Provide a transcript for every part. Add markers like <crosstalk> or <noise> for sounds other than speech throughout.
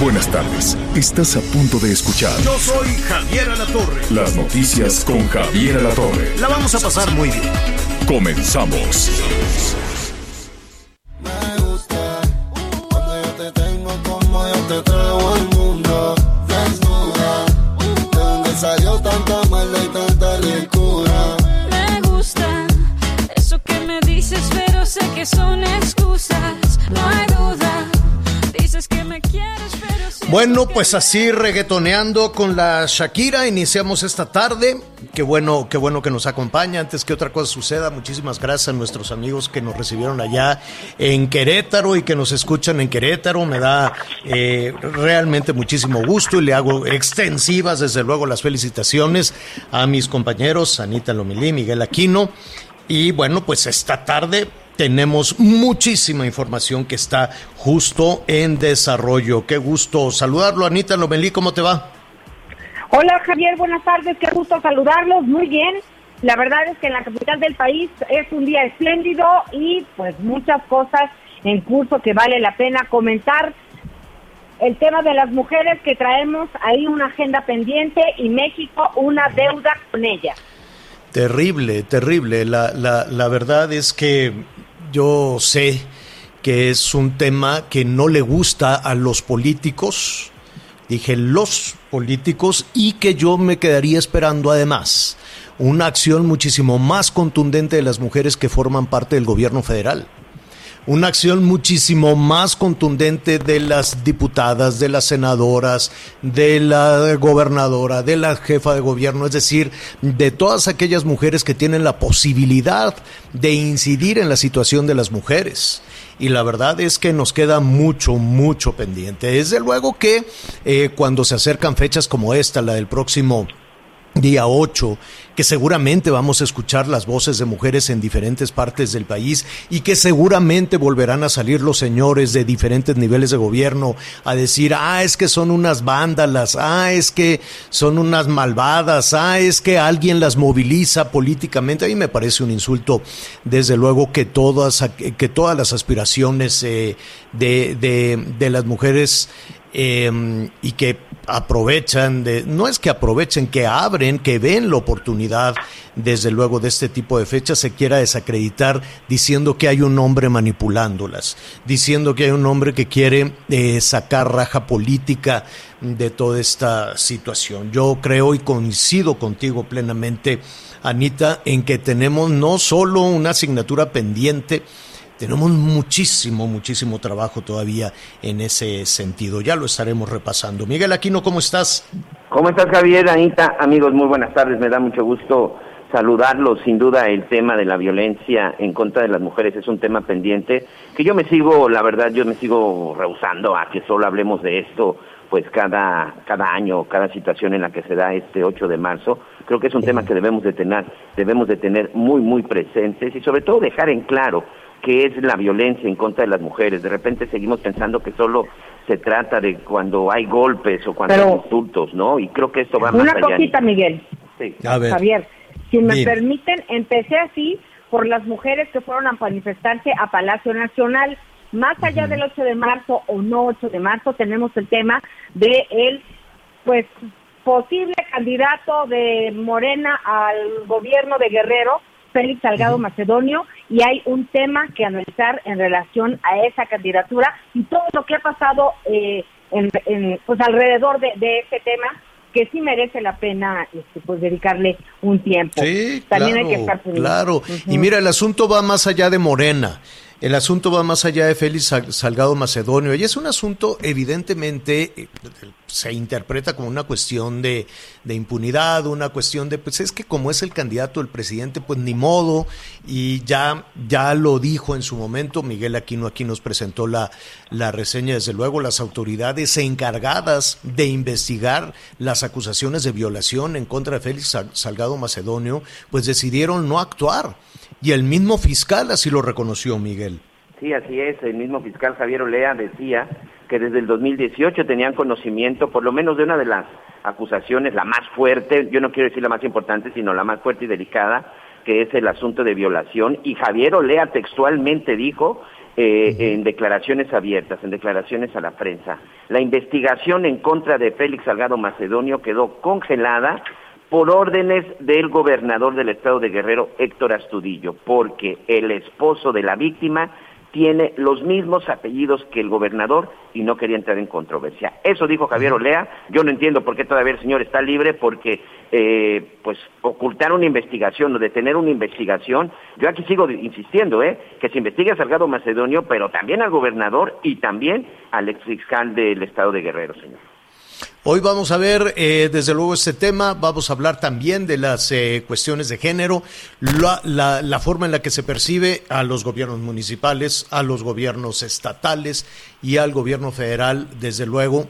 Buenas tardes. Estás a punto de escuchar Yo soy Javier Alatorre. las noticias con Javier Alatorre. La vamos a pasar muy bien. Comenzamos. Me gusta cuando yo te tengo como yo te traigo al mundo desnuda. De donde salió tanta maldad y tanta ricura. Me gusta eso que me dices, pero sé que son excusas. No hay duda. Dices que me quieres, Bueno, pues así reggaetoneando con la Shakira, iniciamos esta tarde. Qué bueno, qué bueno que nos acompaña. Antes que otra cosa suceda, muchísimas gracias a nuestros amigos que nos recibieron allá en Querétaro y que nos escuchan en Querétaro. Me da eh, realmente muchísimo gusto y le hago extensivas, desde luego, las felicitaciones a mis compañeros, Anita Lomilí, Miguel Aquino. Y bueno, pues esta tarde tenemos muchísima información que está justo en desarrollo. Qué gusto saludarlo, Anita Lomelí, ¿cómo te va? Hola Javier, buenas tardes, qué gusto saludarlos, muy bien. La verdad es que en la capital del país es un día espléndido y pues muchas cosas en curso que vale la pena comentar. El tema de las mujeres que traemos ahí una agenda pendiente y México una deuda con ella. Terrible, terrible. La, la, la verdad es que yo sé que es un tema que no le gusta a los políticos, dije los políticos, y que yo me quedaría esperando además una acción muchísimo más contundente de las mujeres que forman parte del gobierno federal. Una acción muchísimo más contundente de las diputadas, de las senadoras, de la gobernadora, de la jefa de gobierno, es decir, de todas aquellas mujeres que tienen la posibilidad de incidir en la situación de las mujeres y la verdad es que nos queda mucho, mucho pendiente. Desde luego que eh, cuando se acercan fechas como esta, la del próximo día 8, que seguramente vamos a escuchar las voces de mujeres en diferentes partes del país y que seguramente volverán a salir los señores de diferentes niveles de gobierno a decir, ah, es que son unas vándalas, ah, es que son unas malvadas, ah, es que alguien las moviliza políticamente. A mí me parece un insulto, desde luego, que todas, que todas las aspiraciones eh, de, de, las mujeres eh, y que aprovechan de, no es que aprovechen, que abren, que ven la oportunidad, desde luego, de este tipo de fechas, se quiera desacreditar diciendo que hay un hombre manipulándolas, diciendo que hay un hombre que quiere eh, sacar raja política de toda esta situación. Yo creo y coincido contigo plenamente, Anita, en que tenemos no solo una asignatura pendiente, tenemos muchísimo, muchísimo trabajo todavía en ese sentido. Ya lo estaremos repasando. Miguel Aquino, ¿cómo estás? ¿Cómo estás, Javier? Anita, amigos, muy buenas tardes. Me da mucho gusto saludarlos. Sin duda, el tema de la violencia en contra de las mujeres es un tema pendiente que yo me sigo, la verdad, yo me sigo rehusando a que solo hablemos de esto pues cada, cada año, cada situación en la que se da este 8 de marzo, creo que es un tema que debemos de tener, debemos de tener muy, muy presentes y sobre todo dejar en claro qué es la violencia en contra de las mujeres. De repente seguimos pensando que solo se trata de cuando hay golpes o cuando Pero- hay insultos, ¿no? Y creo que esto va más Una allá. cosita, Miguel. Sí. A ver. Javier, si me permiten, empecé así por las mujeres que fueron a manifestarse a Palacio Nacional. Más allá del 8 de marzo o no 8 de marzo, tenemos el tema de el, pues, posible candidato de Morena al gobierno de Guerrero, Félix Salgado Macedonio, y hay un tema que analizar en relación a esa candidatura y todo lo que ha pasado eh, en, en, pues alrededor de, de este tema que sí merece la pena este, pues dedicarle un tiempo. Sí, También claro, hay que estar claro. Y mira, el asunto va más allá de Morena. El asunto va más allá de Félix Salgado Macedonio. Y es un asunto evidentemente eh, se interpreta como una cuestión de, impunidad, una cuestión de pues es que como es el candidato el presidente pues ni modo. Y ya ya lo dijo en su momento Miguel Aquino aquí nos presentó la la reseña desde luego las autoridades encargadas de investigar las acusaciones de violación en contra de Félix Salgado Macedonio pues decidieron no actuar y el mismo fiscal así lo reconoció, Miguel. Sí, así es. El mismo fiscal Javier Olea decía que desde el 2018 tenían conocimiento, por lo menos de una de las acusaciones, la más fuerte, yo no quiero decir la más importante, sino la más fuerte y delicada, que es el asunto de violación. Y Javier Olea textualmente dijo eh, en declaraciones abiertas, en declaraciones a la prensa, la investigación en contra de Félix Salgado Macedonio quedó congelada por órdenes del gobernador del estado de Guerrero, Héctor Astudillo, porque el esposo de la víctima tiene los mismos apellidos que el gobernador y no quería entrar en controversia. Eso dijo Javier Olea. Yo no entiendo por qué todavía el señor está libre, porque eh, pues ocultar una investigación o detener una investigación, yo aquí sigo insistiendo, ¿eh? que se investigue a Salgado Macedonio, pero también al gobernador y también al exfiscal del estado de Guerrero, señor. Hoy vamos a ver, eh, desde luego, este tema. Vamos a hablar también de las eh, cuestiones de género, la, la, forma en la que se percibe a los gobiernos municipales, a los gobiernos estatales y al gobierno federal, desde luego,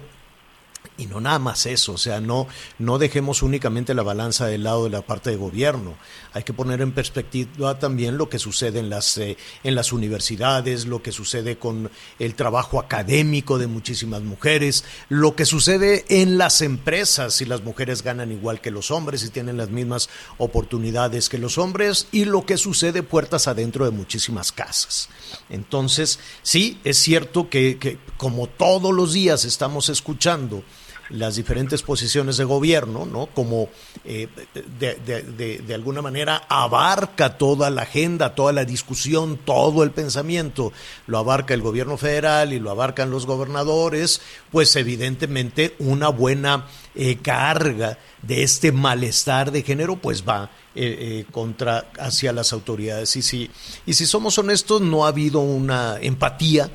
y no nada más eso, o sea, no, no dejemos únicamente la balanza del lado de la parte de gobierno. Hay que poner en perspectiva también lo que sucede en las, eh, en las universidades, lo que sucede con el trabajo académico de muchísimas mujeres, lo que sucede en las empresas, si las mujeres ganan igual que los hombres y tienen las mismas oportunidades que los hombres, y lo que sucede puertas adentro de muchísimas casas. Entonces, sí, es cierto que como todos los días estamos escuchando, las diferentes posiciones de gobierno, ¿no? Como eh, de, de, alguna manera abarca toda la agenda, toda la discusión, todo el pensamiento, lo abarca el gobierno federal y lo abarcan los gobernadores, pues evidentemente una buena eh, carga de este malestar de género, pues va eh, contra hacia las autoridades. Y si, y si somos honestos, no ha habido una empatía,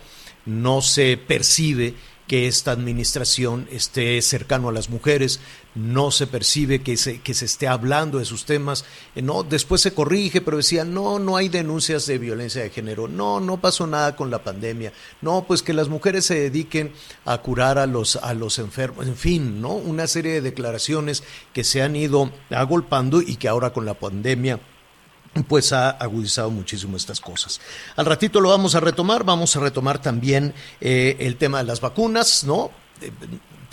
no se percibe que esta administración esté cercano a las mujeres, no se percibe que se, que se esté hablando de sus temas, eh, no, después se corrige, pero decía, no, no hay denuncias de violencia de género, no, no pasó nada con la pandemia, no, pues que las mujeres se dediquen a curar a los, a los enfermos, en fin, ¿no? Una serie de declaraciones que se han ido agolpando y que ahora con la pandemia pues ha agudizado muchísimo estas cosas. Al ratito lo vamos a retomar, vamos a retomar también eh, el tema de las vacunas, ¿no?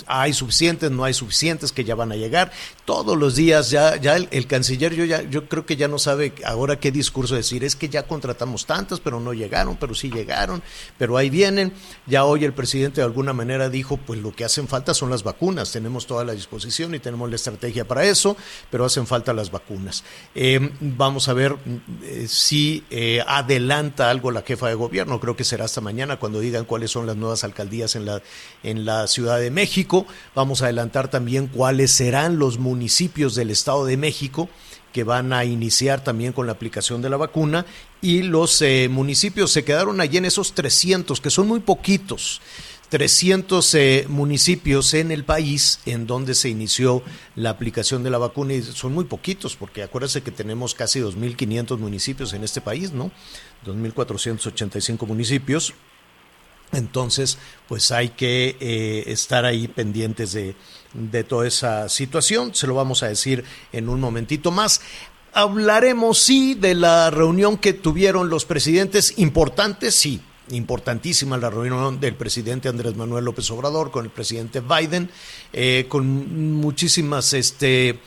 Hay suficientes, no hay suficientes que ya van a llegar. Todos los días ya, ya el, canciller yo ya, yo creo que ya no sabe ahora qué discurso decir. Es que ya contratamos tantas, pero no llegaron, pero sí llegaron, pero ahí vienen. Ya hoy el presidente de alguna manera dijo, pues lo que hacen falta son las vacunas. Tenemos toda la disposición y tenemos la estrategia para eso, pero hacen falta las vacunas. Eh, vamos a ver eh, si eh, adelanta algo la jefa de gobierno. Creo que será hasta mañana cuando digan cuáles son las nuevas alcaldías en la, en la Ciudad de México. Vamos a adelantar también cuáles serán los municipios del Estado de México que van a iniciar también con la aplicación de la vacuna y los eh, municipios se quedaron allí en esos 300, que son muy poquitos. 300 eh, municipios en el país en donde se inició la aplicación de la vacuna y son muy poquitos porque acuérdense que tenemos casi 2.500 municipios en este país, ¿no? 2.485 municipios entonces, pues hay que eh, estar ahí pendientes de, de toda esa situación. Se lo vamos a decir en un momentito más. Hablaremos, sí, de la reunión que tuvieron los presidentes importantes, sí, importantísima la reunión del presidente Andrés Manuel López Obrador con el presidente Biden, eh, con muchísimas este,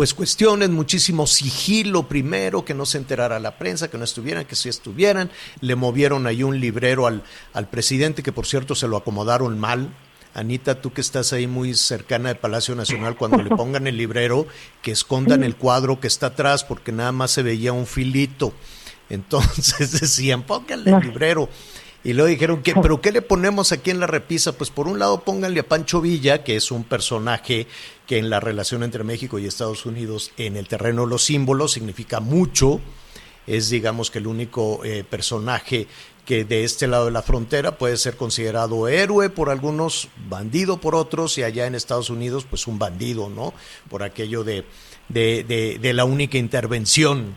pues cuestiones, muchísimo sigilo primero, que no se enterara la prensa, que no estuvieran, que sí estuvieran. Le movieron ahí un librero al, al presidente, que por cierto se lo acomodaron mal. Anita, tú que estás ahí muy cercana del Palacio Nacional, cuando le <laughs> pongan el librero, que escondan el cuadro que está atrás, porque nada más se veía un filito. Entonces <laughs> decían, pónganle el librero. Y luego dijeron, ¿qué, ¿pero qué le ponemos aquí en la repisa? Pues por un lado pónganle a Pancho Villa, que es un personaje que en la relación entre México y Estados Unidos en el terreno de los símbolos significa mucho. Es, digamos, que el único eh, personaje que de este lado de la frontera puede ser considerado héroe por algunos, bandido por otros, y allá en Estados Unidos, pues un bandido, ¿no? Por aquello de, de, de, la única intervención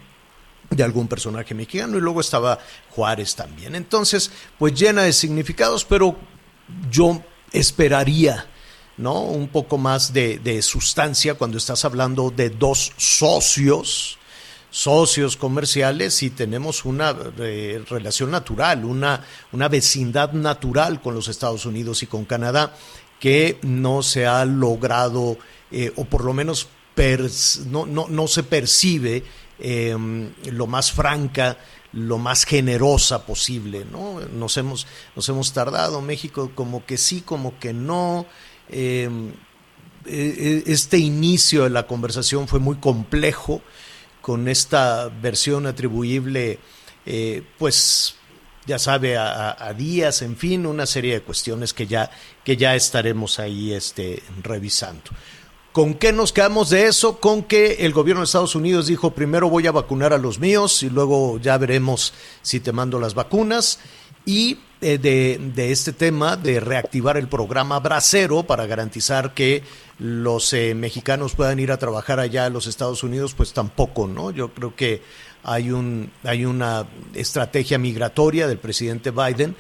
de algún personaje mexicano y luego estaba Juárez también. Entonces, pues llena de significados, pero yo esperaría, ¿no? Un poco más de, de sustancia cuando estás hablando de dos socios socios comerciales y tenemos una eh, relación natural, una, una vecindad natural con los Estados Unidos y con Canadá que no se ha logrado, eh, o por lo menos no, no, no, se percibe em, lo más franca, lo más generosa posible, ¿no? Nos hemos, nos hemos tardado, México como que sí, como que no. Em, e, e, este inicio de la conversación fue muy complejo con esta versión atribuible, eh, pues ya sabe, a, días, en fin, una serie de cuestiones que ya, que ya estaremos ahí este, revisando. ¿Con qué nos quedamos de eso? Con que el gobierno de Estados Unidos dijo, primero voy a vacunar a los míos y luego ya veremos si te mando las vacunas. Y eh, de, este tema de reactivar el programa Bracero para garantizar que los eh, mexicanos puedan ir a trabajar allá a los Estados Unidos, pues tampoco, ¿no? Yo creo que hay, un, hay una estrategia migratoria del presidente Biden.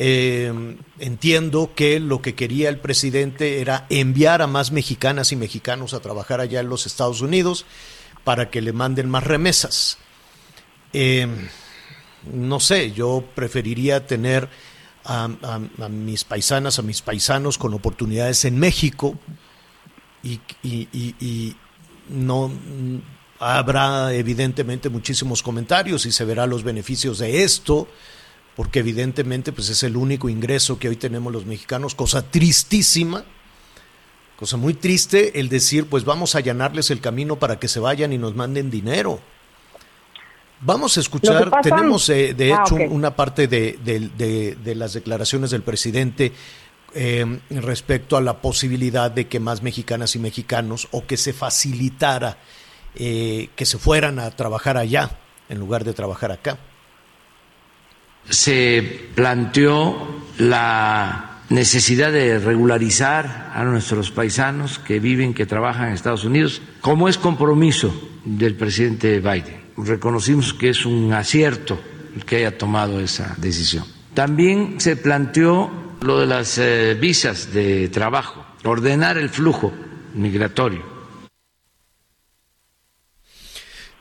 Eh, entiendo que lo que quería el presidente era enviar a más mexicanas y mexicanos a trabajar allá en los Estados Unidos para que le manden más remesas. Eh, no sé, yo preferiría tener a, mis paisanas, a mis paisanos con oportunidades en México, y, y, no habrá evidentemente muchísimos comentarios y se verá los beneficios de esto, porque evidentemente pues es el único ingreso que hoy tenemos los mexicanos, cosa tristísima, cosa muy triste el decir pues vamos a allanarles el camino para que se vayan y nos manden dinero. Vamos a escuchar, tenemos eh, de ah, hecho una parte de, de, las declaraciones del presidente eh, respecto a la posibilidad de que más mexicanas y mexicanos o que se facilitara eh, que se fueran a trabajar allá en lugar de trabajar acá. Se planteó la necesidad de regularizar a nuestros paisanos que viven, que trabajan en Estados Unidos, como es compromiso del presidente Biden. Reconocimos que es un acierto que haya tomado esa decisión. También se planteó lo de las eh, visas de trabajo, ordenar el flujo migratorio.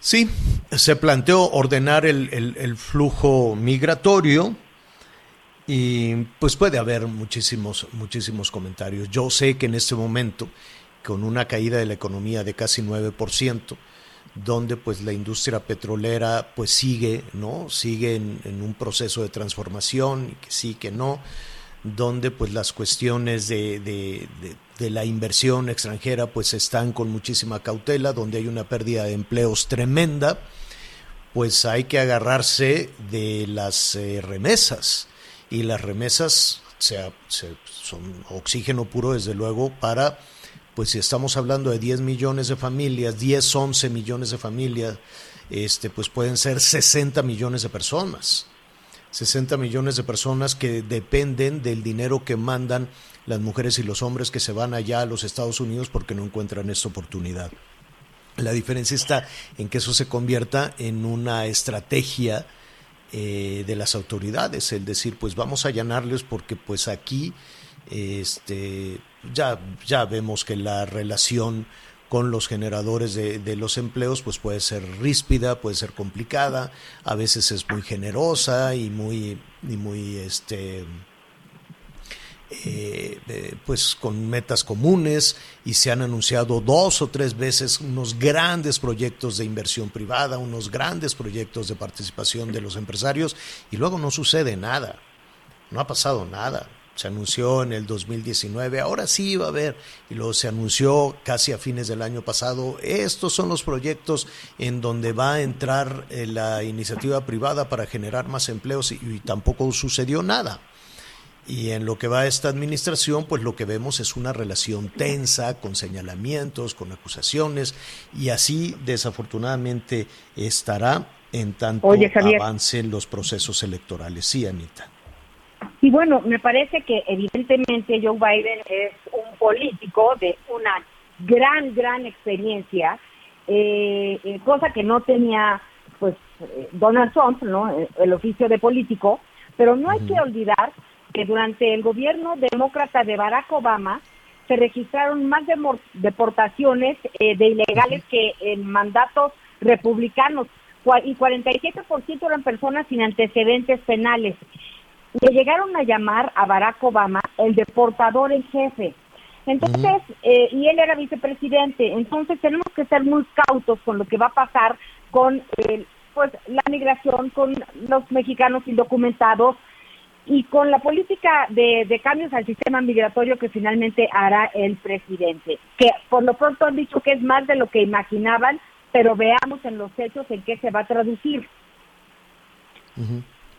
Sí, se planteó ordenar el, el, flujo migratorio y pues puede haber muchísimos, muchísimos comentarios. Yo sé que en este momento, con una caída de la economía de casi 9%, donde pues la industria petrolera pues sigue, ¿no? Sigue en, un proceso de transformación, que sí, que no, donde pues las cuestiones de, de, de, la inversión extranjera pues están con muchísima cautela, donde hay una pérdida de empleos tremenda, pues hay que agarrarse de las eh, remesas y las remesas sea, son oxígeno puro desde luego para pues si estamos hablando de 10 millones de familias, 10, 11 millones de familias, este, pues pueden ser 60 millones de personas. 60 millones de personas que dependen del dinero que mandan las mujeres y los hombres que se van allá a los Estados Unidos porque no encuentran esta oportunidad. La diferencia está en que eso se convierta en una estrategia eh, de las autoridades, el decir, pues vamos a allanarles porque pues aquí este, ya, ya vemos que la relación con los generadores de, los empleos, pues puede ser ríspida, puede ser complicada, a veces es muy generosa y muy, y muy este, eh, eh, pues con metas comunes y se han anunciado dos o tres veces unos grandes proyectos de inversión privada, unos grandes proyectos de participación de los empresarios y luego no sucede nada, no ha pasado nada se anunció en el 2019, ahora sí va a haber, y luego se anunció casi a fines del año pasado, estos son los proyectos en donde va a entrar eh, la iniciativa privada para generar más empleos y, tampoco sucedió nada. Y en lo que va a esta administración, pues lo que vemos es una relación tensa, con señalamientos, con acusaciones, y así desafortunadamente estará en tanto Oye, avancen los procesos electorales. Sí, Anita. Y bueno, me parece que evidentemente Joe Biden es un político de una gran, gran experiencia, eh, eh, cosa que no tenía pues eh, Donald Trump, ¿no? Eh, El oficio de político, pero no hay que olvidar que durante el gobierno demócrata de Barack Obama se registraron más deportaciones eh, de ilegales que en mandatos republicanos y 47% eran personas sin antecedentes penales. Le llegaron a llamar a Barack Obama el deportador en jefe. Entonces, eh, y él era vicepresidente, entonces tenemos que ser muy cautos con lo que va a pasar con eh, pues la migración, con los mexicanos indocumentados y con la política de, de cambios al sistema migratorio que finalmente hará el presidente, que por lo pronto han dicho que es más de lo que imaginaban, pero veamos en los hechos en qué se va a traducir.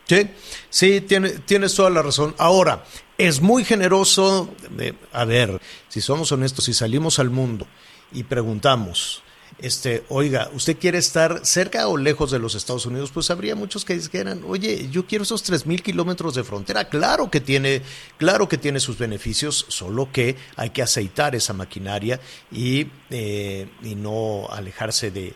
Sí, sí, tiene, tienes toda la razón. Ahora, es muy generoso, de- a ver, si somos honestos, si salimos al mundo y preguntamos, este, oiga, ¿usted quiere estar cerca o lejos de los Estados Unidos? Pues habría muchos que dijeran, oye, yo quiero esos tres mil kilómetros de frontera. Claro que tiene, claro que tiene sus beneficios, solo que hay que aceitar esa maquinaria y, eh, y no alejarse de,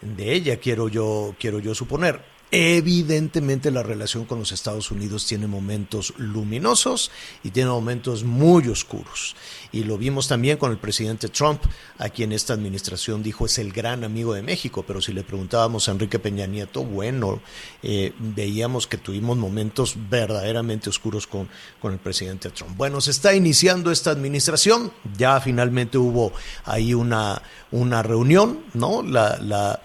de ella, quiero yo, quiero yo suponer. Evidentemente la relación con los Estados Unidos tiene momentos luminosos y tiene momentos muy oscuros. Y lo vimos también con el presidente Trump, a quien esta administración dijo es el gran amigo de México, pero si le preguntábamos a Enrique Peña Nieto, bueno, eh, veíamos que tuvimos momentos verdaderamente oscuros con, con el presidente Trump. Bueno, se está iniciando esta administración, ya finalmente hubo ahí una, una reunión, ¿no? La, la,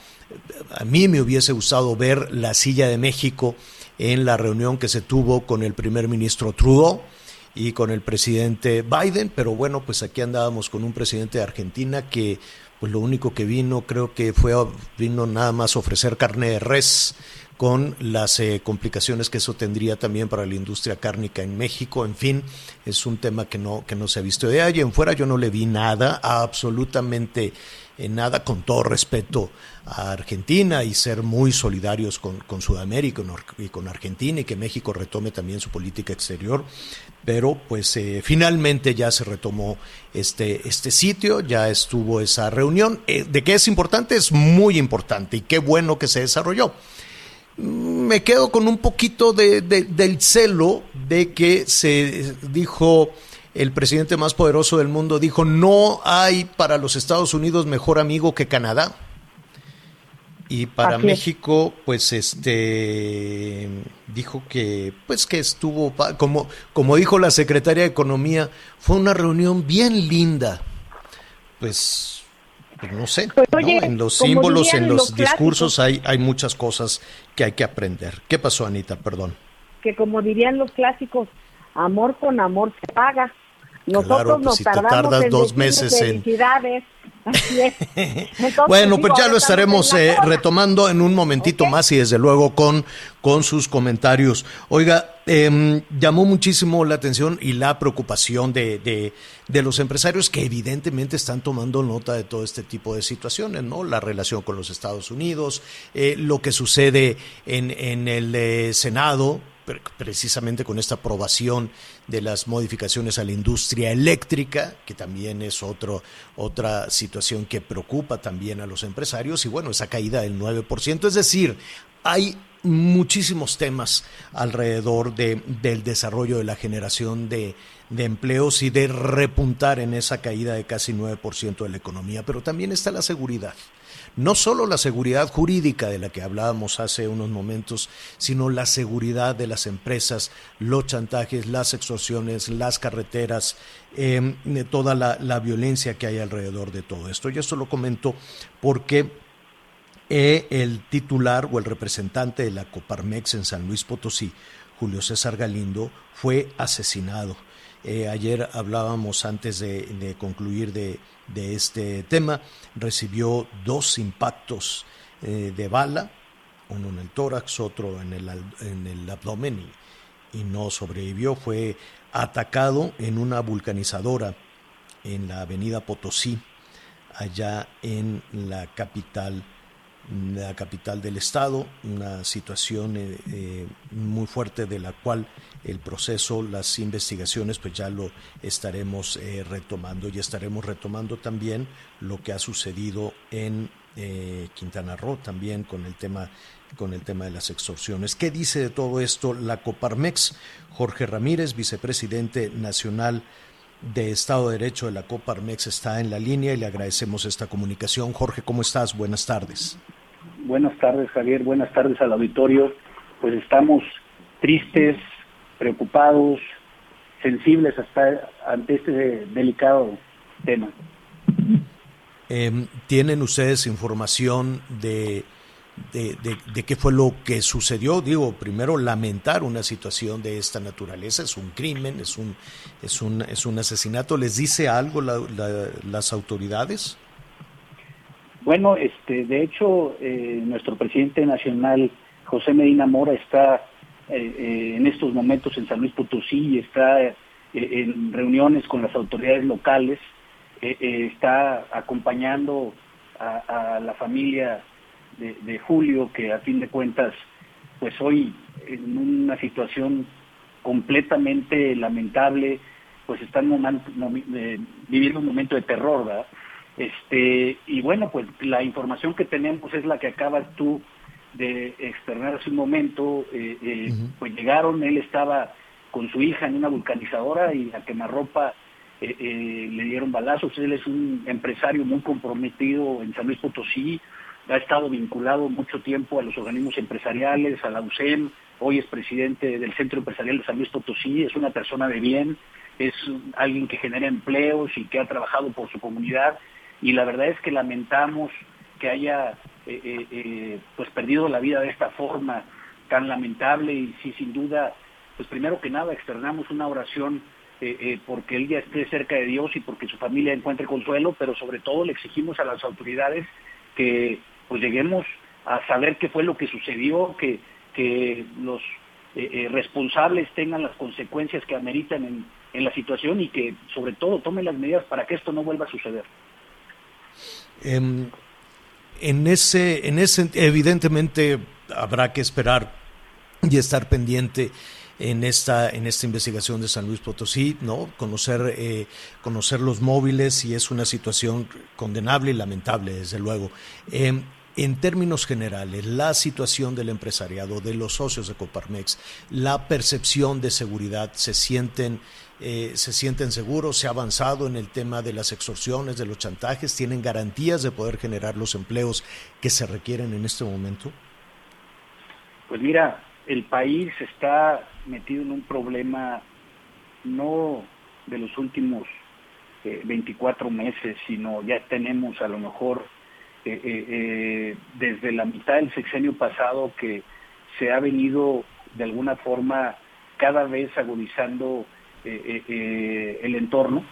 a mí me hubiese gustado ver la silla de México en la reunión que se tuvo con el primer ministro Trudeau y con el presidente Biden, pero bueno, pues aquí andábamos con un presidente de Argentina que pues lo único que vino creo que fue vino nada más ofrecer carne de res con las eh, complicaciones que eso tendría también para la industria cárnica en México. En fin, es un tema que no, que no se ha visto. De ahí en fuera yo no le vi nada, absolutamente eh, nada, con todo respeto a Argentina y ser muy solidarios con, con Sudamérica y con, Argentina y que México retome también su política exterior. Pero pues eh, finalmente ya se retomó este, este sitio, ya estuvo esa reunión. ¿De qué es importante? Es muy importante y qué bueno que se desarrolló me quedo con un poquito de, de, del celo de que se dijo el presidente más poderoso del mundo dijo no hay para los Estados Unidos mejor amigo que Canadá y para Así es. México pues este dijo que pues que estuvo como como dijo la secretaria de economía fue una reunión bien linda pues no sé, Pues, ¿no? oye, en los símbolos, dirían en los los discursos clásicos. hay, hay muchas cosas que hay que aprender. ¿Qué pasó, Anita? Perdón. Que como dirían los clásicos, amor con amor se paga. Nosotros Claro, pues, nos si te tardamos tardas en dos meses en- felicidades. Así es. <laughs> Entonces, Bueno, pues ya lo estaremos eh, retomando en un momentito más y desde luego con, con sus comentarios. Oiga, em, llamó muchísimo la atención y la preocupación de, de, de los empresarios que evidentemente están tomando nota de todo este tipo de situaciones, ¿no? La relación con los Estados Unidos, eh, lo que sucede en, en el eh, Senado, pre- precisamente con esta aprobación de las modificaciones a la industria eléctrica, que también es otro, otra situación que preocupa también a los empresarios, y bueno, esa caída del 9%, es decir, hay muchísimos temas alrededor de, del desarrollo de la generación de, de empleos y de repuntar en esa caída de casi 9% de la economía, pero también está la seguridad no solo la seguridad jurídica de la que hablábamos hace unos momentos, sino la seguridad de las empresas, los chantajes, las extorsiones, las carreteras, de toda la, la, violencia que hay alrededor de todo esto. Y esto lo comento porque eh, el titular o el representante de la Coparmex en San Luis Potosí, Julio César Galindo, fue asesinado. Eh, ayer hablábamos antes de, concluir de, de, este tema, recibió dos impactos eh, de bala, uno en el tórax, otro en el, en el abdomen y, y, no sobrevivió. Fue atacado en una vulcanizadora en la avenida Potosí, allá en la capital la capital del estado, una situación eh, eh, muy fuerte de la cual el proceso, las investigaciones, pues ya lo estaremos eh, retomando y estaremos retomando también lo que ha sucedido en Quintana Roo también con el tema con el tema de las extorsiones. ¿Qué dice de todo esto la Coparmex? Jorge Ramírez, vicepresidente nacional de Estado de Derecho de la Coparmex, está en la línea y le agradecemos esta comunicación. Jorge, ¿cómo estás? Buenas tardes. Buenas tardes, Javier. Buenas tardes al auditorio. Pues estamos tristes, preocupados, sensibles hasta ante este delicado tema. Em, ¿Tienen ustedes información de, de, de, qué fue lo que sucedió? Digo, primero lamentar una situación de esta naturaleza, es un crimen, es un, es un, es un asesinato. ¿Les dice algo las autoridades? Bueno, este, de hecho, eh, nuestro presidente nacional, José Medina Mora, está eh, eh, en estos momentos en San Luis Potosí está en reuniones con las autoridades locales, está acompañando a, la familia de, Julio, que a fin de cuentas, pues hoy en una situación completamente lamentable, pues están viviendo un momento de terror, ¿verdad? Este, y bueno, pues la información que tenemos es la que acabas tú de externar hace un momento. Eh, eh, pues llegaron, él estaba con su hija en una vulcanizadora y a quemarropa eh, eh, le dieron balazos. Él es un empresario muy comprometido en San Luis Potosí, ha estado vinculado mucho tiempo a los organismos empresariales, a la UCEM, hoy es presidente del Centro Empresarial de San Luis Potosí, es una persona de bien, es alguien que genera empleos y que ha trabajado por su comunidad y la verdad es que lamentamos que haya eh, eh, eh, pues perdido la vida de esta forma tan lamentable y sí sin duda pues primero que nada externamos una oración porque él ya esté cerca de Dios y porque su familia encuentre consuelo pero sobre todo le exigimos a las autoridades que pues lleguemos a saber qué fue lo que sucedió que que los responsables tengan las consecuencias que ameritan en, en la situación y que sobre todo tomen las medidas para que esto no vuelva a suceder. Em, en, ese, en ese, evidentemente habrá que esperar y estar pendiente en esta en esta investigación de San Luis Potosí, no conocer eh, conocer los móviles y es una situación condenable y lamentable desde luego. Em, en términos generales, la situación del empresariado, de los socios de Coparmex, la percepción de seguridad, se sienten eh, se sienten seguros, se ha avanzado en el tema de las extorsiones, de los chantajes, tienen garantías de poder generar los empleos que se requieren en este momento? Pues mira, el país está metido en un problema no de los últimos 24 eh, meses, sino ya tenemos a lo mejor eh, desde la mitad del sexenio pasado que se ha venido de alguna forma cada vez agudizando eh, eh, eh, el entorno.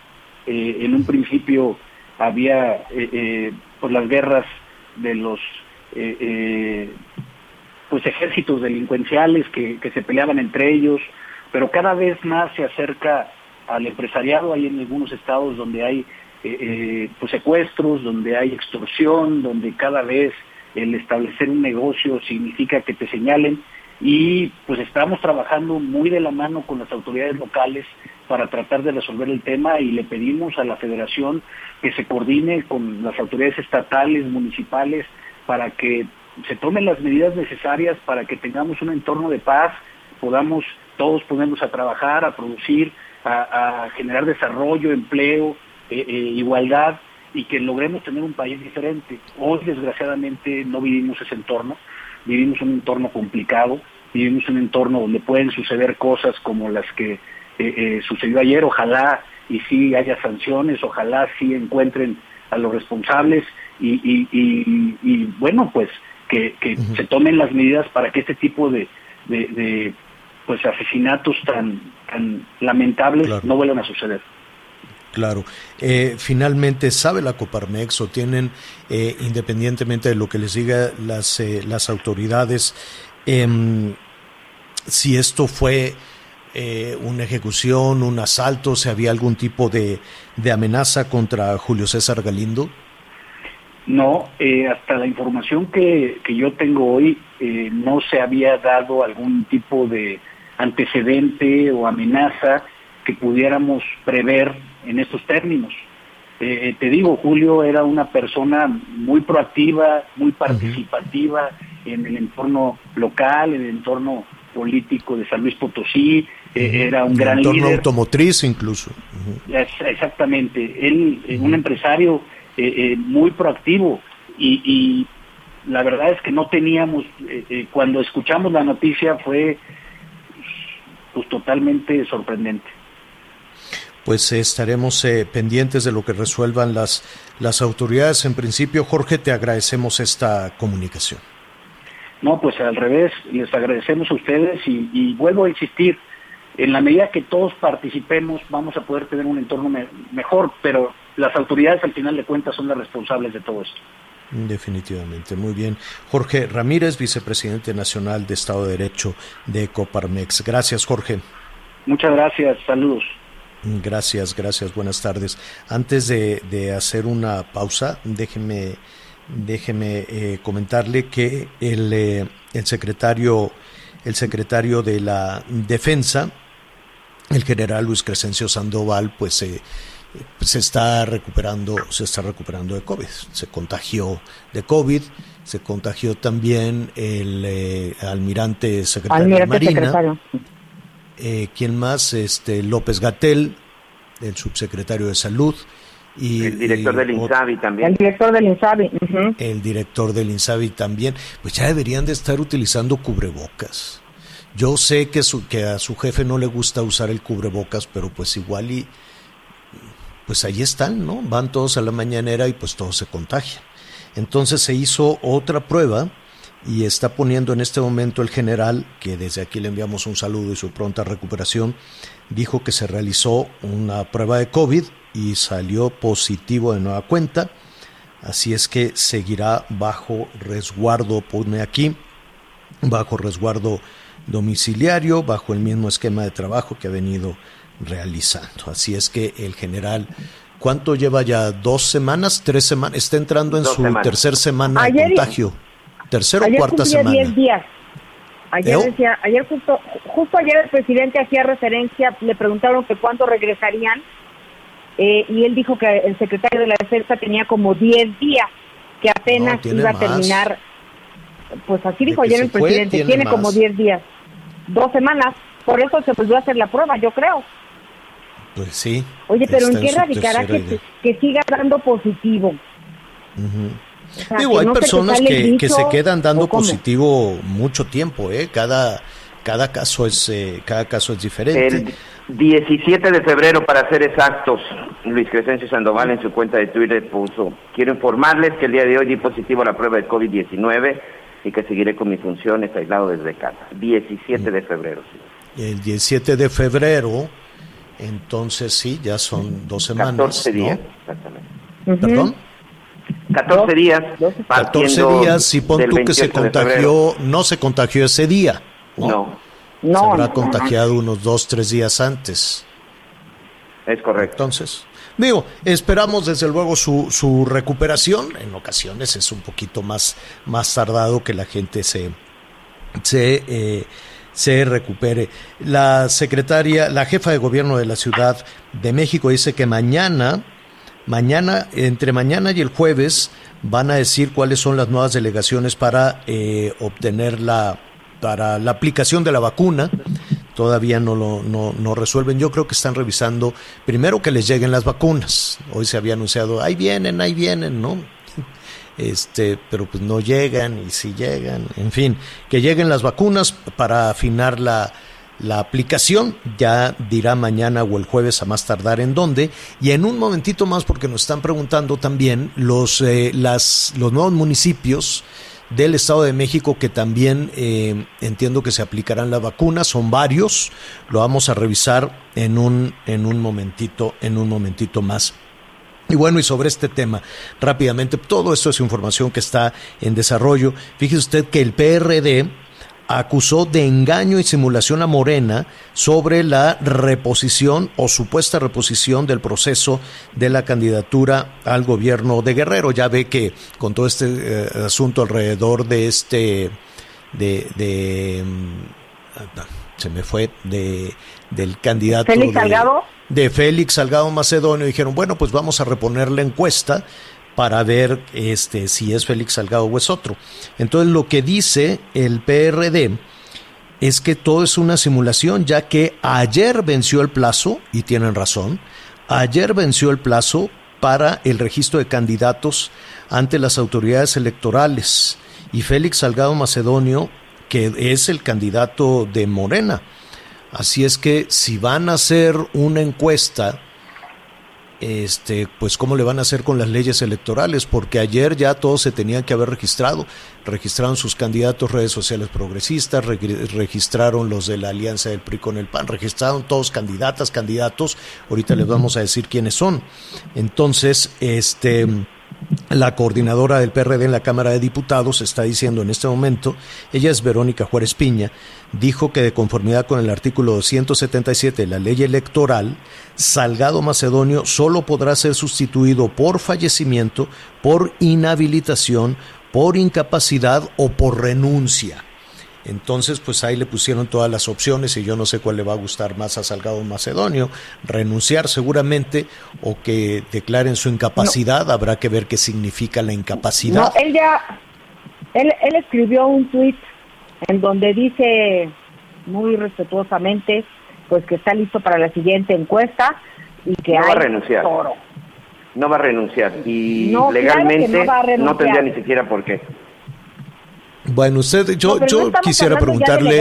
en un principio había por las guerras de los pues ejércitos delincuenciales que, se peleaban entre ellos, pero cada vez más se acerca al empresariado. Hay en algunos estados donde hay pues secuestros, donde hay extorsión, donde cada vez el establecer un negocio significa que te señalen y pues estamos trabajando muy de la mano con las autoridades locales para tratar de resolver el tema y le pedimos a la federación que se coordine con las autoridades estatales, municipales, para que se tomen las medidas necesarias para que tengamos un entorno de paz, podamos todos ponernos a trabajar, a producir, a, generar desarrollo, empleo, eh, eh, igualdad y que logremos tener un país diferente. Hoy desgraciadamente no vivimos ese entorno vivimos un entorno complicado, vivimos un entorno donde pueden suceder cosas como las que eh, eh, sucedió ayer, ojalá y sí haya sanciones, ojalá sí encuentren a los responsables y, bueno, pues que, se tomen las medidas para que este tipo de, pues asesinatos tan, tan lamentables no vuelvan a suceder. Claro. Eh, finalmente, ¿sabe la Coparmex o tienen, eh, independientemente de lo que les diga las, eh, las autoridades, em, si esto fue una ejecución, un asalto, si había algún tipo de, amenaza contra Julio César Galindo? No, eh, hasta la información que, que yo tengo hoy eh, no se había dado algún tipo de antecedente o amenaza que pudiéramos prever en estos términos. Eh, te digo, Julio era una persona muy proactiva, muy participativa en el entorno local, en el entorno político de San Luis Potosí, eh, era un gran entorno líder. automotriz incluso. Es- Exactamente, él, eh, un empresario eh, eh, muy proactivo y, y la verdad es que no teníamos, eh, eh, cuando escuchamos la noticia fue pues totalmente sorprendente. Pues eh, estaremos eh, pendientes de lo que resuelvan las, las autoridades. En principio, Jorge, te agradecemos esta comunicación. No, pues al revés, les agradecemos a ustedes y, y vuelvo a insistir, en la medida que todos participemos vamos a poder tener un entorno me- mejor, pero las autoridades al final de cuentas son las responsables de todo esto. Definitivamente, muy bien. Jorge Ramírez, vicepresidente nacional de Estado de Derecho de Coparmex. Gracias, Jorge. Muchas gracias, saludos. Gracias, gracias, buenas tardes. Antes de, de hacer una pausa, déjeme, déjeme eh, comentarle que el, eh, el secretario, el secretario de la Defensa, el general Luis Crescencio Sandoval, pues eh, se está recuperando, se está recuperando de COVID. Se contagió de COVID, se contagió también el eh, almirante secretario de Marina. secretario. Eh, ¿Quién más? Este López Gatel, el subsecretario de Salud. Y, El director y del INSABI El también. director del INSABI. el director del INSABI también, pues ya deberían de estar utilizando cubrebocas. Yo sé que, su, que a su jefe no le gusta usar el cubrebocas, pero pues igual y pues ahí están, ¿no? Van todos a la mañanera y pues todos se contagian. Entonces se hizo otra prueba y está poniendo en este momento el general, que desde aquí le enviamos un saludo y su pronta recuperación, dijo que se realizó una prueba de COVID y salió positivo de nueva cuenta. Así es que seguirá bajo resguardo, pone aquí, bajo resguardo domiciliario, bajo el mismo esquema de trabajo que ha venido realizando. Así es que el general, ¿cuánto lleva ya? ¿Dos semanas? ¿Tres semanas? Está entrando en Dos su semanas. tercer semana de contagio. Tercera o Ayer cuarta semana. 10 días. Ayer decía, ayer justo, justo ayer el presidente hacía referencia, le preguntaron que cuándo regresarían eh, y él dijo que el secretario de la defensa tenía como 10 días, que apenas No, iba a más. terminar. Pues así dijo ayer el fue, presidente, tiene como 10 días, dos semanas. Por eso se volvió a hacer la prueba, yo creo. Pues sí. Oye, pero ¿en qué radicará que, que siga dando positivo? Ujú. O sea, Digo, que hay no personas que, se quedan dando positivo mucho tiempo, ¿eh? Cada, cada caso es eh, cada caso es diferente. El 17 de febrero, para ser exactos, Luis Crescencio Sandoval en su cuenta de Twitter puso, quiero informarles que el día de hoy di positivo a la prueba de COVID-19 y que seguiré con mis funciones aislado desde casa. 17 de febrero, sí. El 17 de febrero, entonces sí, ya son dos semanas. 14 ¿no? días, exactamente. ¿Perdón? 14 días. 14 partiendo días, y pon tú que se 28 de febrero. contagió, no se contagió ese día. ¿no? No, se habrá no, contagiado unos dos, tres días antes. es correcto. Entonces, digo, esperamos desde luego su, su recuperación. En ocasiones es un poquito más, más tardado que la gente se, se, eh, se recupere. La secretaria, la jefa de gobierno de la Ciudad de México dice que mañana, mañana, entre mañana y el jueves, van a decir cuáles son las nuevas delegaciones para eh, obtener la, para la aplicación de la vacuna. Todavía no lo no, no resuelven. Yo creo que están revisando primero que les lleguen las vacunas. Hoy se había anunciado, ahí vienen, ahí vienen, ¿no? <laughs> Este, pero pues no llegan y si llegan, en fin, que lleguen las vacunas para afinar la, la aplicación, ya dirá mañana o el jueves a más tardar en dónde, y en un momentito más porque nos están preguntando también los, eh, los nuevos municipios del Estado de México que también eh, entiendo que se aplicarán las vacunas, son varios, lo vamos a revisar en un, en un momentito, en un momentito más. Y bueno, y sobre este tema, rápidamente, todo esto es información que está en desarrollo. Fíjese usted que el PRD acusó de engaño y simulación a Morena sobre la reposición o supuesta reposición del proceso de la candidatura al gobierno de Guerrero. Ya ve que con todo este eh, asunto alrededor de este, de, de mm, se me fue, de, del candidato. Félix de- Salgado. de Félix Salgado Macedonio dijeron, bueno, pues vamos a reponer la encuesta para ver este si es Félix Salgado o es otro. Entonces lo que dice el PRD es que todo es una simulación, ya que ayer venció el plazo, y tienen razón, ayer venció el plazo para el registro de candidatos ante las autoridades electorales. Y Félix Salgado Macedonio, que es el candidato de Morena. Así es que si van a hacer una encuesta, este, pues cómo le van a hacer con las leyes electorales, porque ayer ya todos se tenían que haber registrado, registraron sus candidatos redes sociales progresistas, reg- registraron los de la alianza del PRI con el PAN, registraron todos candidatas, candidatos, ahorita les vamos a decir quiénes son. Entonces, este la coordinadora del PRD en la Cámara de Diputados está diciendo en este momento, ella es Verónica Juárez Piña, dijo que de conformidad con el artículo 277 de la ley electoral, Salgado Macedonio solo podrá ser sustituido por fallecimiento, por inhabilitación, por incapacidad o por renuncia. Entonces, pues ahí le pusieron todas las opciones y yo no sé cuál le va a gustar más a Salgado Macedonio, renunciar seguramente o que declaren su incapacidad, habrá que ver qué significa la No, incapacidad. él ya, él, él escribió un tuit en donde dice muy respetuosamente pues que está listo para la siguiente encuesta y que No va a renunciar. toro. No va a renunciar y No, claro legalmente no no tendría ni siquiera por qué. Bueno, usted, yo, No, yo quisiera preguntarle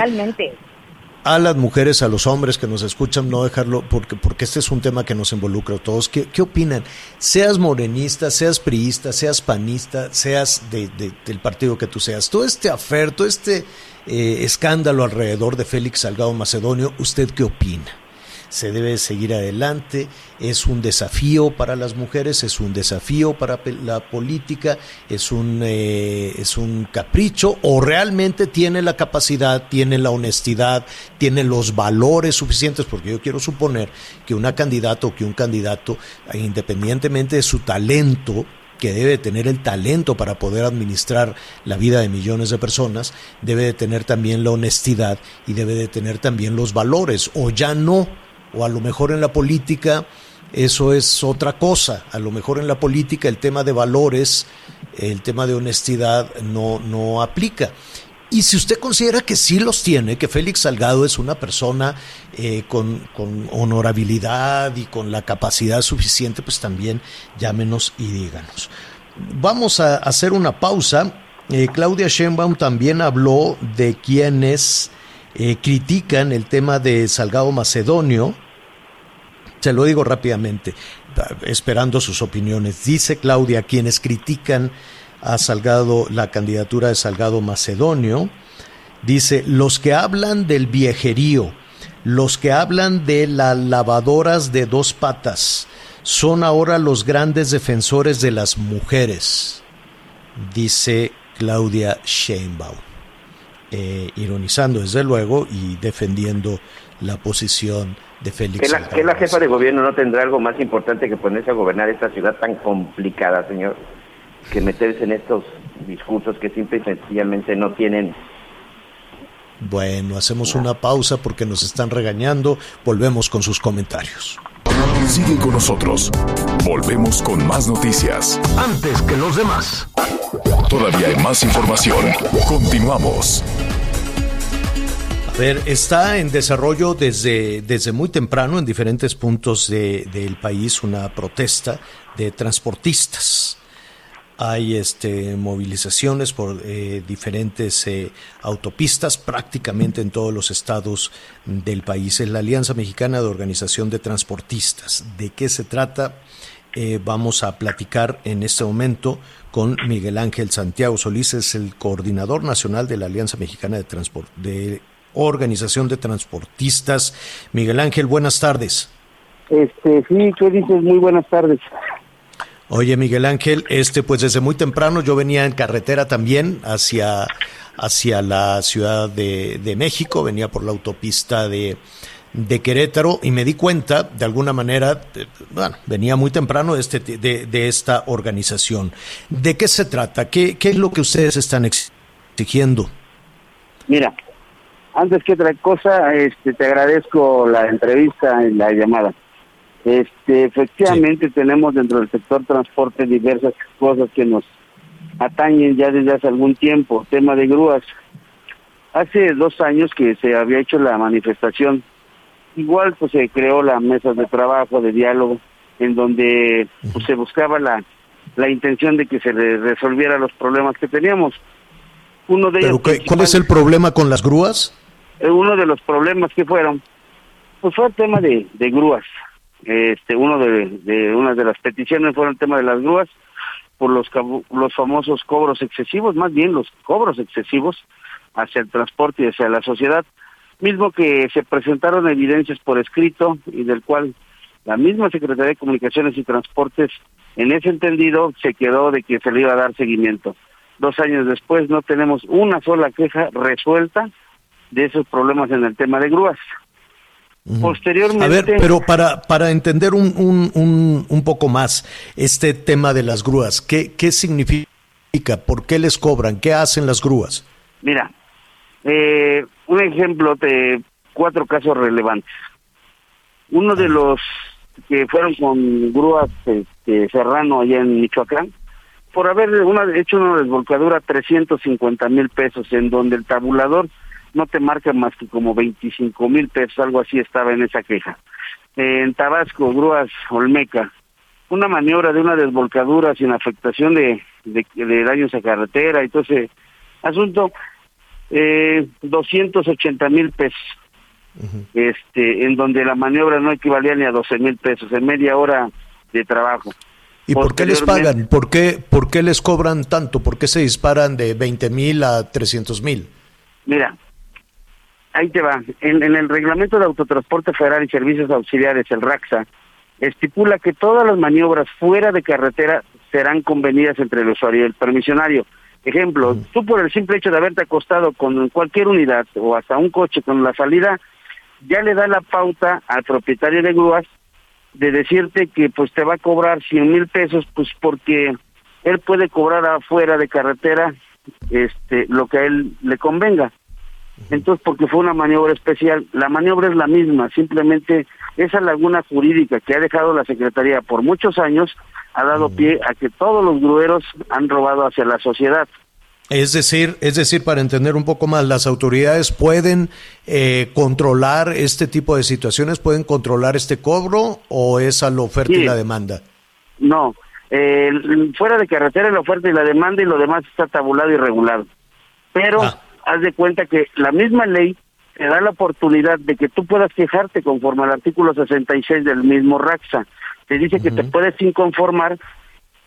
a las mujeres, a los hombres que nos escuchan, no dejarlo, porque, porque este es un tema que nos involucra a todos. ¿Qué, qué opinan? Seas morenista, seas priista, seas panista, seas de, de- del partido que tú seas. Todo este afer, todo este eh, escándalo alrededor de Félix Salgado Macedonio, ¿usted qué opina? Se debe seguir adelante, es un desafío para las mujeres, es un desafío para la política, es un, eh, es un capricho o realmente tiene la capacidad, tiene la honestidad, tiene los valores suficientes, porque yo quiero suponer que una candidata o que un candidato, independientemente de su talento, que debe tener el talento para poder administrar la vida de millones de personas, debe de tener también la honestidad y debe de tener también los valores, o ya no, o a lo mejor en la política eso es otra cosa, a lo mejor en la política el tema de valores, el tema de honestidad no, no aplica. Y si usted considera que sí los tiene, que Félix Salgado es una persona eh, con, con honorabilidad y con la capacidad suficiente, pues también llámenos y díganos. Vamos a hacer una pausa. Eh, Claudia Sheinbaum también habló de quienes eh, critican el tema de Salgado Macedonio. Se lo digo rápidamente, esperando sus opiniones. Dice Claudia, quienes critican a Salgado, la candidatura de Salgado Macedonio, dice, los que hablan del viejerío, los que hablan de las lavadoras de dos patas, son ahora los grandes defensores de las mujeres, dice Claudia Sheinbaum, eh, ironizando desde luego y defendiendo la posición de Félix. ¿Que la, que la jefa de gobierno no tendrá algo más importante que ponerse a gobernar esta ciudad tan complicada, señor? Que meterse en estos discursos que simple y sencillamente no tienen. Bueno, hacemos una pausa porque nos están regañando. Volvemos con sus comentarios. Sigue con nosotros. Volvemos con más noticias. Antes que los demás. Todavía hay más información. Continuamos. A ver, está en desarrollo desde, desde muy temprano en diferentes puntos de- del país una protesta de transportistas. Hay este, movilizaciones por eh, diferentes eh, autopistas prácticamente en todos los estados del país. Es la Alianza Mexicana de Organización de Transportistas. ¿De qué se trata? Eh, vamos a platicar en este momento con Miguel Ángel Santiago Solís, es el coordinador nacional de la Alianza Mexicana de, de Organización de Transportistas. Miguel Ángel, buenas tardes. Este, sí, ¿qué dices? Muy buenas tardes. Oye, Miguel Ángel, este, pues desde muy temprano yo venía en carretera también hacia, hacia la Ciudad de, de México, venía por la autopista de, de Querétaro y me di cuenta, de alguna manera, eh, bueno, venía muy temprano de, este, de, de esta organización. ¿De qué se trata? ¿Qué, ¿Qué es lo que ustedes están exigiendo? Mira, antes que otra cosa, este, te agradezco la entrevista y la llamada. Este, efectivamente tenemos dentro del sector transporte diversas cosas que nos atañen ya desde hace algún tiempo. Tema de grúas. Hace dos años que se había hecho la manifestación. Igual pues se creó la mesa de trabajo, de diálogo, en donde pues, se buscaba la, la intención de que se resolviera los problemas que teníamos. Uno de ¿Pero ellos, cuál es el problema con las grúas? eh, uno de los problemas que fueron, pues fue el tema de, de grúas. Este, uno de, de una de las peticiones fue el tema de las grúas por los los famosos cobros excesivos, más bien los cobros excesivos hacia el transporte y hacia la sociedad, mismo que se presentaron evidencias por escrito y del cual la misma Secretaría de Comunicaciones y Transportes en ese entendido se quedó de que se le iba a dar seguimiento. Dos años después no tenemos una sola queja resuelta de esos problemas en el tema de grúas. Posteriormente, A ver, pero para, para entender un, un, un, un poco más este tema de las grúas, ¿qué, ¿qué significa? ¿Por qué les cobran? ¿Qué hacen las grúas? mira, eh, un ejemplo de cuatro casos relevantes. Uno de los que fueron con grúas este, Serrano allá en Michoacán, por haber una, hecho una desvolcadura 350 mil pesos, en donde el tabulador no te marca más que como 25 mil pesos, algo así estaba en esa queja. En Tabasco, grúas Olmeca, una maniobra de una desvolcadura sin afectación de, de, daños a carretera ese asunto, eh, 280 mil pesos, este, en donde la maniobra no equivalía ni a 12 mil pesos, en media hora de trabajo. ¿Y por qué les pagan? ¿Por qué, ¿Por qué les cobran tanto? ¿Por qué se disparan de 20 mil a 300 mil? Mira, ahí te va. En, en el Reglamento de Autotransporte Federal y Servicios Auxiliares, el RAXA, estipula que todas las maniobras fuera de carretera serán convenidas entre el usuario y el permisionario. Ejemplo, tú por el simple hecho de haberte acostado con cualquier unidad o hasta un coche con la salida, ya le da la pauta al propietario de grúas de decirte que pues te va a cobrar 100 mil pesos, pues porque él puede cobrar afuera de carretera este lo que a él le convenga. Entonces, porque fue una maniobra especial, la maniobra es la misma, simplemente esa laguna jurídica que ha dejado la Secretaría por muchos años ha dado pie a que todos los grueros han robado hacia la sociedad. Es decir, es decir, para entender un poco más, las autoridades pueden eh, controlar este tipo de situaciones, pueden controlar este cobro o es a la oferta y la demanda. No, eh, fuera de carretera la oferta y la demanda y lo demás está tabulado y regulado. Pero haz de cuenta que la misma ley te da la oportunidad de que tú puedas quejarte conforme al artículo 66 del mismo RAXA. Te dice que te puedes inconformar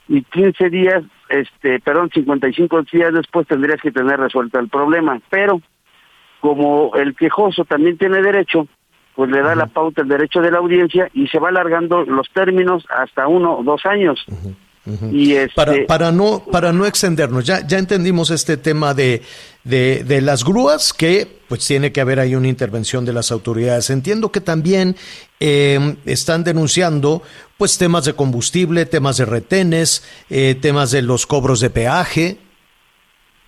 y 15 días, este, perdón, 55 días después tendrías que tener resuelto el problema. Pero como el quejoso también tiene derecho, pues le da la pauta el derecho de la audiencia y se va alargando los términos hasta uno o dos años. Y este, Para, para no para no extendernos, ya ya entendimos este tema de, de, de las grúas que pues tiene que haber ahí una intervención de las autoridades. Entiendo que también eh, están denunciando pues temas de combustible, temas de retenes, eh, temas de los cobros de peaje.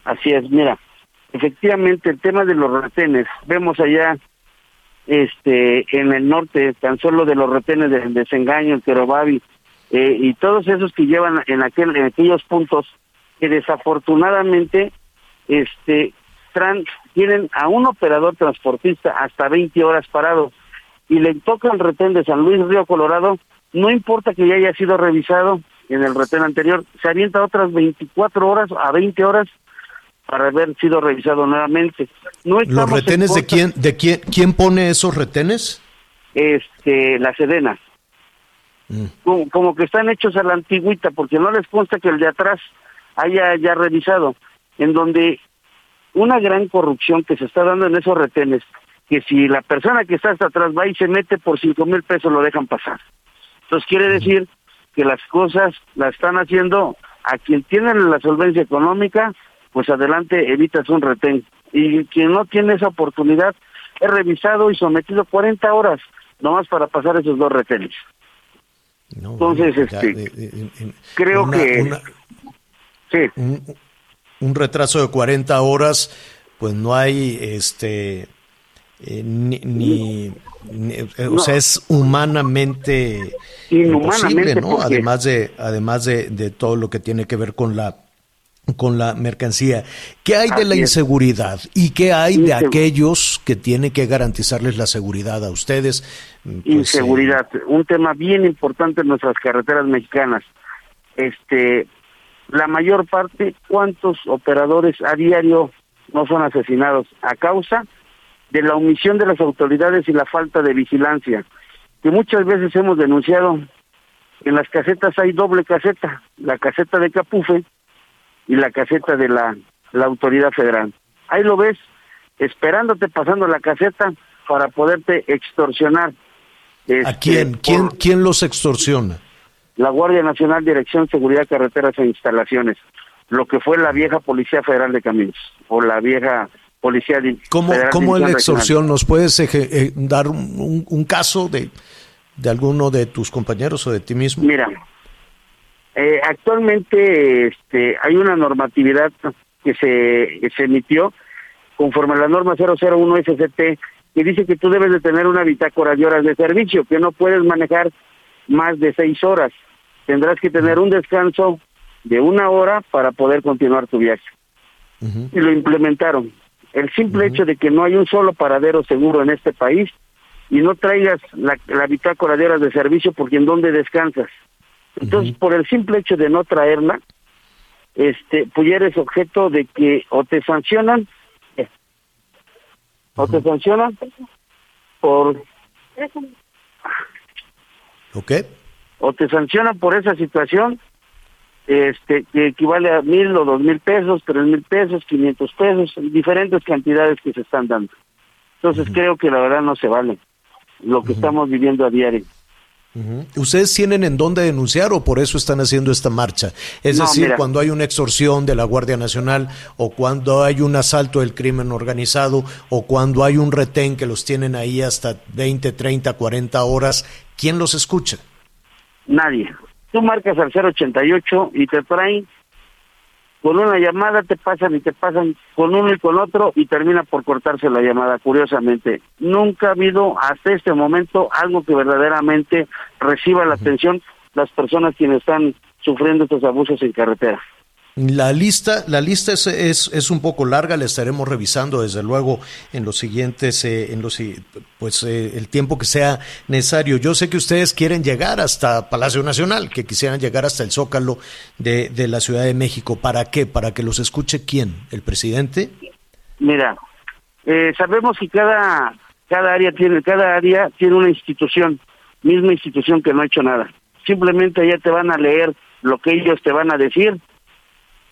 Así es, mira, efectivamente el tema de los retenes, vemos allá este en el norte tan solo de los retenes del desengaño, el Querobabi, eh, y todos esos que llevan en aquel en aquellos puntos que desafortunadamente este tran- tienen a un operador transportista hasta 20 horas parado y le toca el retén de San Luis Río Colorado, no importa que ya haya sido revisado en el retén anterior, se avienta otras 24 horas a 20 horas para haber sido revisado nuevamente. No ¿Los retenes de quién de quién quién pone esos retenes? Este, la Sedena. Como, como que están hechos a la antigüita, porque no les consta que el de atrás haya ya revisado, en donde una gran corrupción que se está dando en esos retenes, que si la persona que está hasta atrás va y se mete por cinco mil pesos lo dejan pasar. Entonces quiere decir que las cosas las están haciendo a quien tiene la solvencia económica pues adelante evitas un retén. Y quien no tiene esa oportunidad es revisado y sometido 40 horas nomás para pasar esos dos retenes. Entonces, este, creo que... sí. Un, retraso de 40 horas, pues no hay, este, eh, ni, eh, o sea, es humanamente imposible, ¿no? Además de, además de, de todo lo que tiene que ver con la con la mercancía. ¿Qué hay de la inseguridad y qué hay de aquellos que tienen que garantizarles la seguridad a ustedes? Pues, Inseguridad, eh, un tema bien importante en nuestras carreteras mexicanas. Este, la mayor parte, ¿cuántos operadores a diario no son asesinados a causa de la omisión de las autoridades y la falta de vigilancia? Que muchas veces hemos denunciado en las casetas hay doble caseta, la caseta de Capufe y la caseta de la, la autoridad federal. Ahí lo ves, esperándote pasando la caseta para poderte extorsionar. ¿A este, quién? ¿Quién, ¿Quién los extorsiona? La Guardia Nacional, Dirección Seguridad Carreteras e Instalaciones, lo que fue la vieja Policía Federal de Caminos, o la vieja Policía de, ¿Cómo, ¿cómo es la extorsión? ¿Nos puedes eh, dar un, un, caso de, de alguno de tus compañeros o de ti mismo? Mira, eh, actualmente este, hay una normatividad que se, se emitió conforme a la norma 001 SCT que dice que tú debes de tener una bitácora de horas de servicio, que no puedes manejar más de seis horas. Tendrás que tener un descanso de una hora para poder continuar tu viaje. Y lo implementaron. El simple hecho de que no hay un solo paradero seguro en este país y no traigas la, la bitácora de horas de servicio porque en dónde descansas. Entonces, por el simple hecho de no traerla, este, pues ya eres objeto de que o te sancionan, eh, o te sancionan por... ¿Ok? O te sancionan por esa situación, este, que equivale a mil o dos mil pesos, tres mil pesos, quinientos pesos, diferentes cantidades que se están dando. Entonces creo que la verdad no se vale lo que estamos viviendo a diario. ¿Ustedes tienen en dónde denunciar o por eso están haciendo esta marcha? Es decir, cuando hay una extorsión de la Guardia Nacional o cuando hay un asalto del crimen organizado o cuando hay un retén que los tienen ahí hasta 20, 30, 40 horas, ¿quién los escucha? Nadie. Tú marcas al 088 y te traen con una llamada te pasan y te pasan con uno y con otro y termina por cortarse la llamada, curiosamente. Nunca ha habido hasta este momento algo que verdaderamente reciba la atención las personas quienes están sufriendo estos abusos en carretera. La lista, la lista es, es, un poco larga, la estaremos revisando desde luego en los siguientes, eh, en los, pues eh, el tiempo que sea necesario. Yo sé que ustedes quieren llegar hasta Palacio Nacional, que quisieran llegar hasta el Zócalo de, de la Ciudad de México. ¿Para qué? ¿Para que los escuche quién? ¿El presidente? Mira, eh, sabemos que cada, cada área tiene, cada área tiene una institución, misma institución que no ha hecho nada. Simplemente ya te van a leer lo que ellos te van a decir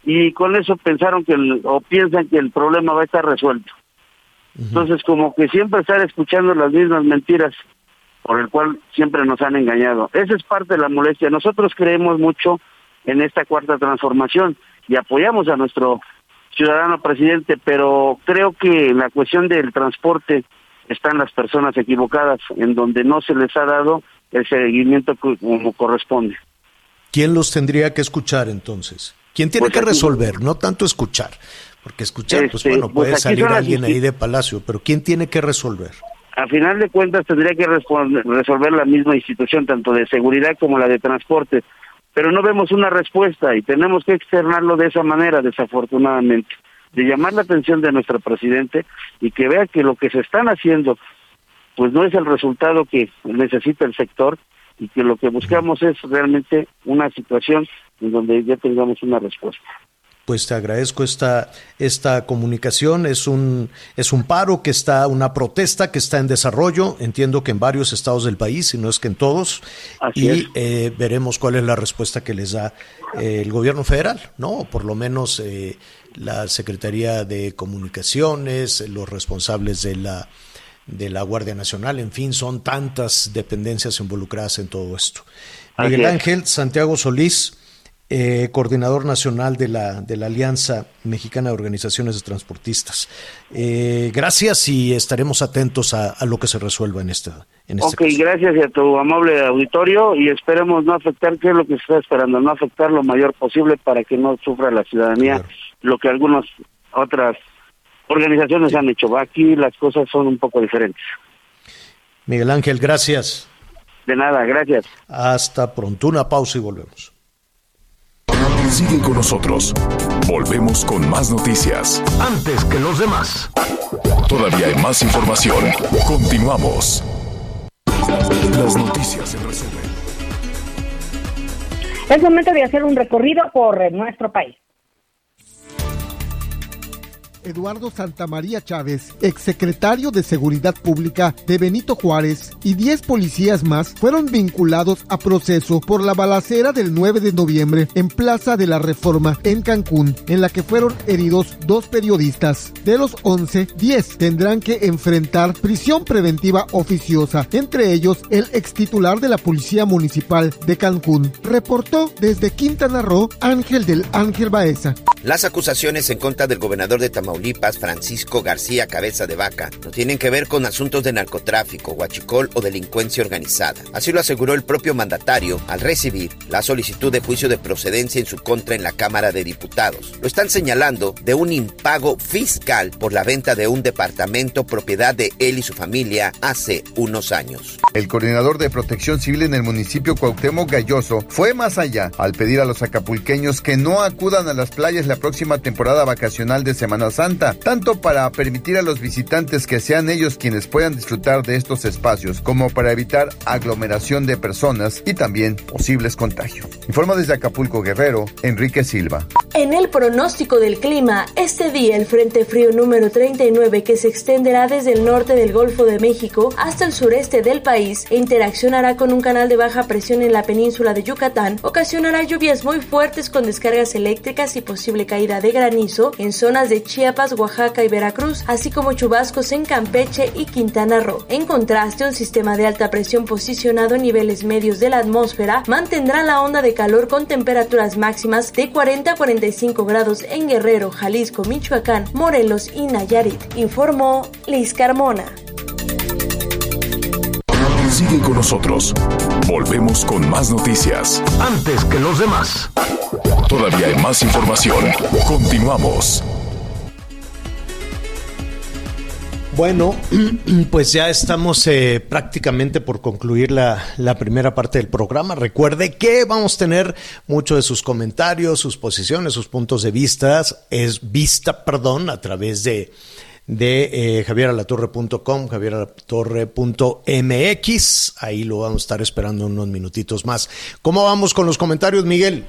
y con eso pensaron que o piensan que el problema va a estar resuelto. Entonces, como que siempre estar escuchando las mismas mentiras por el cual siempre nos han engañado. Esa es parte de la molestia. Nosotros creemos mucho en esta cuarta transformación y apoyamos a nuestro ciudadano presidente, pero creo que la cuestión del transporte están las personas equivocadas, en donde no se les ha dado el seguimiento como corresponde. ¿Quién los tendría que escuchar entonces? ¿Quién tiene pues que resolver? No tanto escuchar, porque escuchar, pues este, bueno, puede pues salir alguien ahí de Palacio, pero ¿quién tiene que resolver? A final de cuentas tendría que resolver la misma institución, tanto de seguridad como la de transporte, pero no vemos una respuesta y tenemos que externarlo de esa manera, desafortunadamente, de llamar la atención de nuestro presidente y que vea que lo que se están haciendo pues no es el resultado que necesita el sector y que lo que buscamos es realmente una situación en donde ya tengamos una respuesta. Pues te agradezco esta, esta comunicación. Es un, es un paro que está, una protesta que está en desarrollo. Entiendo que en varios estados del país, si no es que en todos. y eh, veremos cuál es la respuesta que les da eh, el gobierno federal, ¿no? O por lo menos eh, la Secretaría de Comunicaciones, los responsables de la, de la Guardia Nacional, en fin, son tantas dependencias involucradas en todo esto. Miguel Ángel Santiago Solís, eh, coordinador nacional de la, de la Alianza Mexicana de Organizaciones de Transportistas. Eh, gracias y estaremos atentos a, a, lo que se resuelva en esta. En este ok, caso. gracias y a tu amable auditorio y esperemos no afectar, ¿qué es lo que se está esperando? No afectar lo mayor posible para que no sufra la ciudadanía claro. lo que algunas otras organizaciones sí. han hecho. Aquí las cosas son un poco diferentes. Miguel Ángel, gracias. De nada, gracias. Hasta pronto, una pausa y volvemos. Sigue con nosotros. Volvemos con más noticias. Antes que los demás. Todavía hay más información. Continuamos. Las noticias en resumen. Es momento de hacer un recorrido por nuestro país. Eduardo Santamaría Chávez, exsecretario de Seguridad Pública de Benito Juárez, y 10 policías más fueron vinculados a proceso por la balacera del 9 de noviembre en Plaza de la Reforma, en Cancún, en la que fueron heridos dos periodistas. De los 11, 10 tendrán que enfrentar prisión preventiva oficiosa, entre ellos el extitular de la Policía Municipal de Cancún. Reportó desde Quintana Roo Ángel del Ángel Baeza. Las acusaciones en contra del gobernador de Tamaulipas, Francisco García Cabeza de Vaca, no tienen que ver con asuntos de narcotráfico, huachicol o delincuencia organizada. Así lo aseguró el propio mandatario al recibir la solicitud de juicio de procedencia en su contra en la Cámara de Diputados. Lo están señalando de un impago fiscal por la venta de un departamento propiedad de él y su familia hace unos años. El coordinador de protección civil en el municipio Cuauhtémoc Galloso fue más allá al pedir a los acapulqueños que no acudan a las playas la próxima temporada vacacional de Semana Santa, tanto para permitir a los visitantes que sean ellos quienes puedan disfrutar de estos espacios, como para evitar aglomeración de personas y también posibles contagios. Informa desde Acapulco Guerrero, Enrique Silva. En el pronóstico del clima, este día el Frente Frío número 39 que se extenderá desde el norte del Golfo de México hasta el sureste del país e interaccionará con un canal de baja presión en la península de Yucatán, ocasionará lluvias muy fuertes con descargas eléctricas y posible caída de granizo en zonas de Chiapas, Oaxaca y Veracruz, así como chubascos en Campeche y Quintana Roo. En contraste, un sistema de alta presión posicionado en niveles medios de la atmósfera mantendrá la onda de calor con temperaturas máximas de 40 a 45 grados en Guerrero, Jalisco, Michoacán, Morelos y Nayarit, informó Liz Carmona. Sigue con nosotros. Volvemos con más noticias. Antes que los demás. Todavía hay más información. Continuamos. Bueno, <clears throat> pues ya estamos eh, prácticamente por concluir la, la, primera parte del programa. Recuerde que vamos a tener muchos de sus comentarios, sus posiciones, sus puntos de vista, es vista, perdón, a través de de eh, javieralatorre.com, javieralatorre.mx. Ahí lo vamos a estar esperando unos minutitos más. ¿Cómo vamos con los comentarios, Miguel?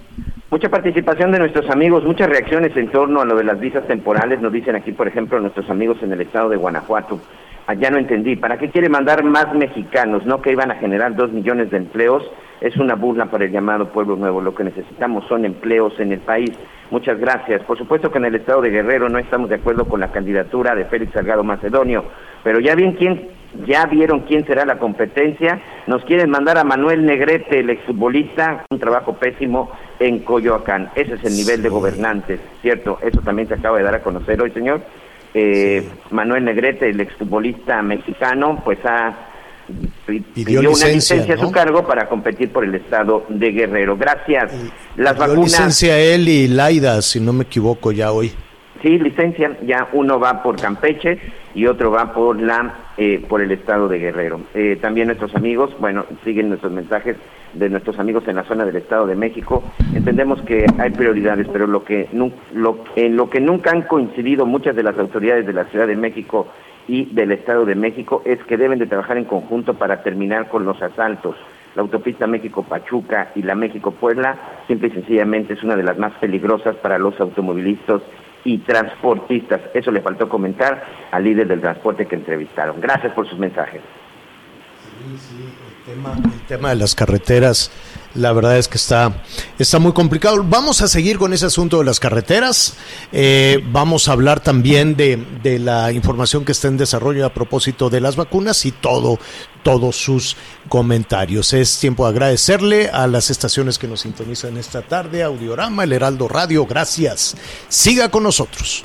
Mucha participación de nuestros amigos, muchas reacciones en torno a lo de las visas temporales. Nos dicen aquí, por ejemplo, nuestros amigos en el estado de Guanajuato. Allá no entendí. ¿Para qué quiere mandar más mexicanos? ¿No que iban a generar dos millones de empleos? Es una burla para el llamado pueblo nuevo. Lo que necesitamos son empleos en el país. Muchas gracias. Por supuesto que en el estado de Guerrero no estamos de acuerdo con la candidatura de Félix Salgado Macedonio, pero ya bien quién, ya vieron quién será la competencia. Nos quieren mandar a Manuel Negrete, el exfutbolista, un trabajo pésimo en Coyoacán. Ese es el nivel de gobernantes, ¿cierto? Eso también se acaba de dar a conocer hoy, señor. Eh, Manuel Negrete, el exfutbolista mexicano, pues ha pidió, una licencia ¿no? a su cargo para competir por el estado de Guerrero. Gracias. Las pidió vacunas. licencia él y Laida, si no me equivoco, ya hoy. Sí, licencia. Ya uno va por Campeche y otro va por la eh, por el estado de Guerrero. Eh, también nuestros amigos, bueno, siguen nuestros mensajes de nuestros amigos en la zona del Estado de México. Entendemos que hay prioridades, pero lo que lo, en lo que nunca han coincidido muchas de las autoridades de la Ciudad de México y del Estado de México es que deben de trabajar en conjunto para terminar con los asaltos. La autopista México-Pachuca y la México-Puebla simple y sencillamente es una de las más peligrosas para los automovilistas y transportistas. Eso le faltó comentar al líder del transporte que entrevistaron. Gracias por sus mensajes. Sí, sí, el tema, el tema de las carreteras la verdad es que está, está muy complicado. Vamos a seguir con ese asunto de las carreteras. Eh, vamos a hablar también de, de, la información que está en desarrollo a propósito de las vacunas y todo, todos sus comentarios. Es tiempo de agradecerle a las estaciones que nos sintonizan esta tarde, Audiorama, El Heraldo Radio, gracias. Siga con nosotros.